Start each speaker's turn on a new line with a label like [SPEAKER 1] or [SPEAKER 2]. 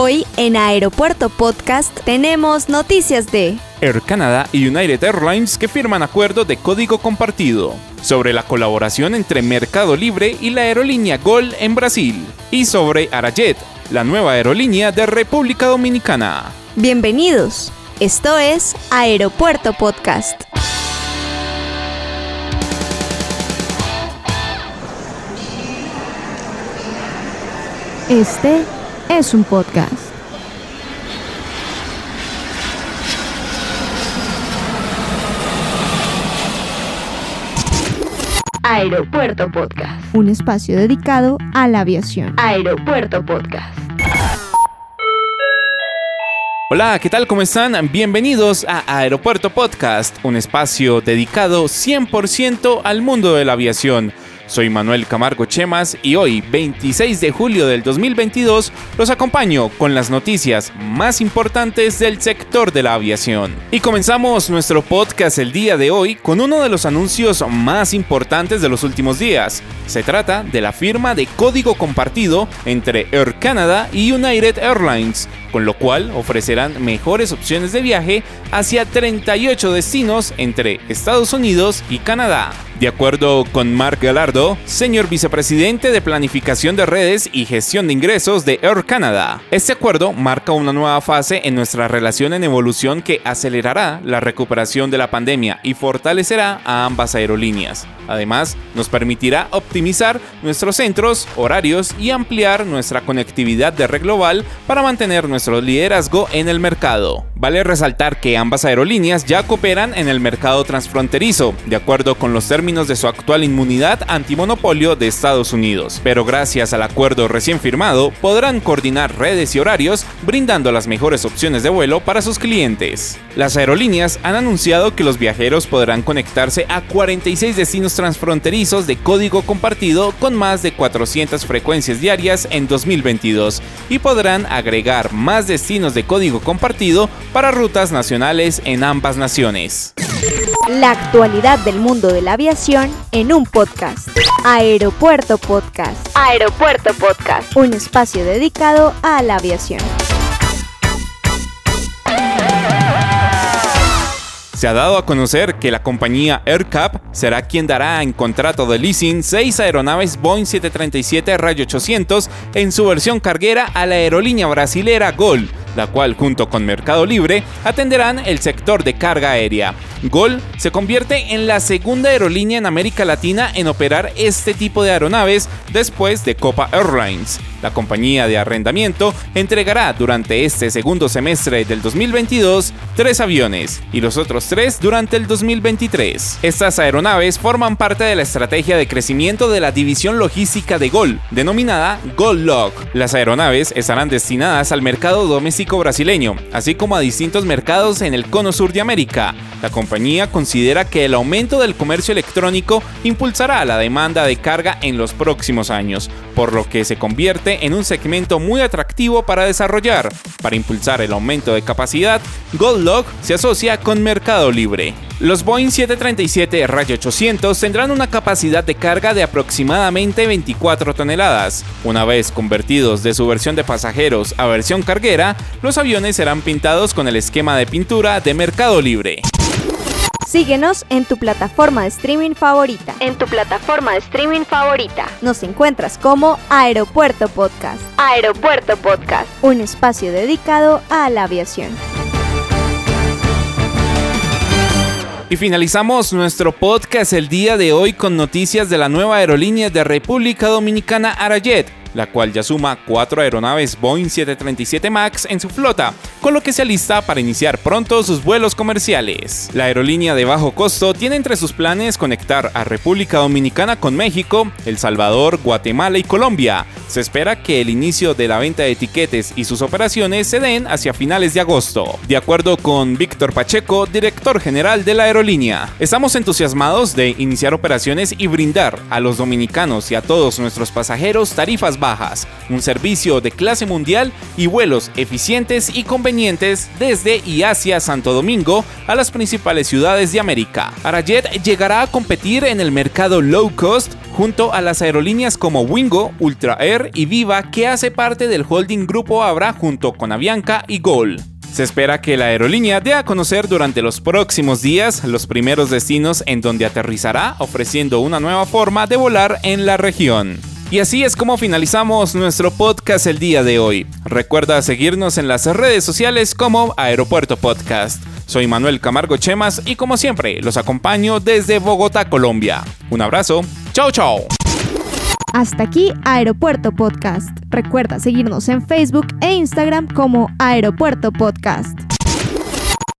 [SPEAKER 1] Hoy en Aeropuerto Podcast tenemos noticias de
[SPEAKER 2] Air Canada y United Airlines que firman acuerdo de código compartido, sobre la colaboración entre Mercado Libre y la aerolínea Gol en Brasil, y sobre Arajet, la nueva aerolínea de República Dominicana.
[SPEAKER 1] Bienvenidos, esto es Aeropuerto Podcast. Este es un podcast. Aeropuerto Podcast. Un espacio dedicado a la aviación. Aeropuerto Podcast.
[SPEAKER 2] Hola, ¿qué tal? ¿Cómo están? Bienvenidos a Aeropuerto Podcast, un espacio dedicado 100% al mundo de la aviación. Soy Manuel Camargo Chemas y hoy, 26 de julio del 2022, los acompaño con las noticias más importantes del sector de la aviación. Y comenzamos nuestro podcast el día de hoy con uno de los anuncios más importantes de los últimos días. Se trata de la firma de código compartido entre Air Canada y United Airlines, con lo cual ofrecerán mejores opciones de viaje hacia 38 destinos entre Estados Unidos y Canadá. De acuerdo con Mark Galardo, señor vicepresidente de Planificación de Redes y Gestión de Ingresos de Air Canada, este acuerdo marca una nueva fase en nuestra relación en evolución que acelerará la recuperación de la pandemia y fortalecerá a ambas aerolíneas. Además, nos permitirá optimizar nuestros centros, horarios y ampliar nuestra conectividad de red global para mantener nuestro liderazgo en el mercado. Vale resaltar que ambas aerolíneas ya cooperan en el mercado transfronterizo, de acuerdo con los términos de su actual inmunidad antimonopolio de Estados Unidos. Pero gracias al acuerdo recién firmado, podrán coordinar redes y horarios, brindando las mejores opciones de vuelo para sus clientes. Las aerolíneas han anunciado que los viajeros podrán conectarse a 46 destinos transfronterizos de código compartido con más de 400 frecuencias diarias en 2022 y podrán agregar más destinos de código compartido para rutas nacionales en ambas naciones.
[SPEAKER 1] La actualidad del mundo de la aviación en un podcast. Aeropuerto Podcast. Aeropuerto Podcast. Un espacio dedicado a la aviación.
[SPEAKER 2] Se ha dado a conocer que la compañía AirCap será quien dará en contrato de leasing seis aeronaves Boeing 737 Rayo 800 en su versión carguera a la aerolínea brasilera Gol, la cual junto con Mercado Libre atenderán el sector de carga aérea. Gol se convierte en la segunda aerolínea en América Latina en operar este tipo de aeronaves después de Copa Airlines. La compañía de arrendamiento entregará durante este segundo semestre del 2022 tres aviones y los otros tres durante el 2023. Estas aeronaves forman parte de la estrategia de crecimiento de la división logística de Gol, denominada GolLog. Las aeronaves estarán destinadas al mercado doméstico brasileño, así como a distintos mercados en el cono sur de América. La compañía considera que el aumento del comercio electrónico impulsará la demanda de carga en los próximos años, por lo que se convierte en un segmento muy atractivo para desarrollar. Para impulsar el aumento de capacidad, GoldLog se asocia con Mercado Libre. Los Boeing 737 Rayo 800 tendrán una capacidad de carga de aproximadamente 24 toneladas. Una vez convertidos de su versión de pasajeros a versión carguera, los aviones serán pintados con el esquema de pintura de Mercado Libre.
[SPEAKER 1] Síguenos en tu plataforma de streaming favorita. En tu plataforma de streaming favorita. Nos encuentras como Aeropuerto Podcast. Aeropuerto Podcast. Un espacio dedicado a la aviación.
[SPEAKER 2] Y finalizamos nuestro podcast el día de hoy con noticias de la nueva aerolínea de República Dominicana Arajet la cual ya suma cuatro aeronaves Boeing 737 MAX en su flota, con lo que se alista para iniciar pronto sus vuelos comerciales. La aerolínea de bajo costo tiene entre sus planes conectar a República Dominicana con México, El Salvador, Guatemala y Colombia. Se espera que el inicio de la venta de etiquetes y sus operaciones se den hacia finales de agosto. De acuerdo con Víctor Pacheco, director general de la aerolínea, estamos entusiasmados de iniciar operaciones y brindar a los dominicanos y a todos nuestros pasajeros bajas, un servicio de clase mundial y vuelos eficientes y convenientes desde y hacia Santo Domingo a las principales ciudades de América. Arajet llegará a competir en el mercado low cost junto a las aerolíneas como Wingo, Ultra Air y Viva que hace parte del holding Grupo Abra junto con Avianca y Gol. Se espera que la aerolínea dé a conocer durante los próximos días los primeros destinos en donde aterrizará ofreciendo una nueva forma de volar en la región. Y así es como finalizamos nuestro podcast el día de hoy. Recuerda seguirnos en las redes sociales como Aeropuerto Podcast. Soy Manuel Camargo Chemas y como siempre los acompaño desde Bogotá, Colombia. Un abrazo. Chao, chao.
[SPEAKER 1] Hasta aquí Aeropuerto Podcast. Recuerda seguirnos en Facebook e Instagram como Aeropuerto Podcast.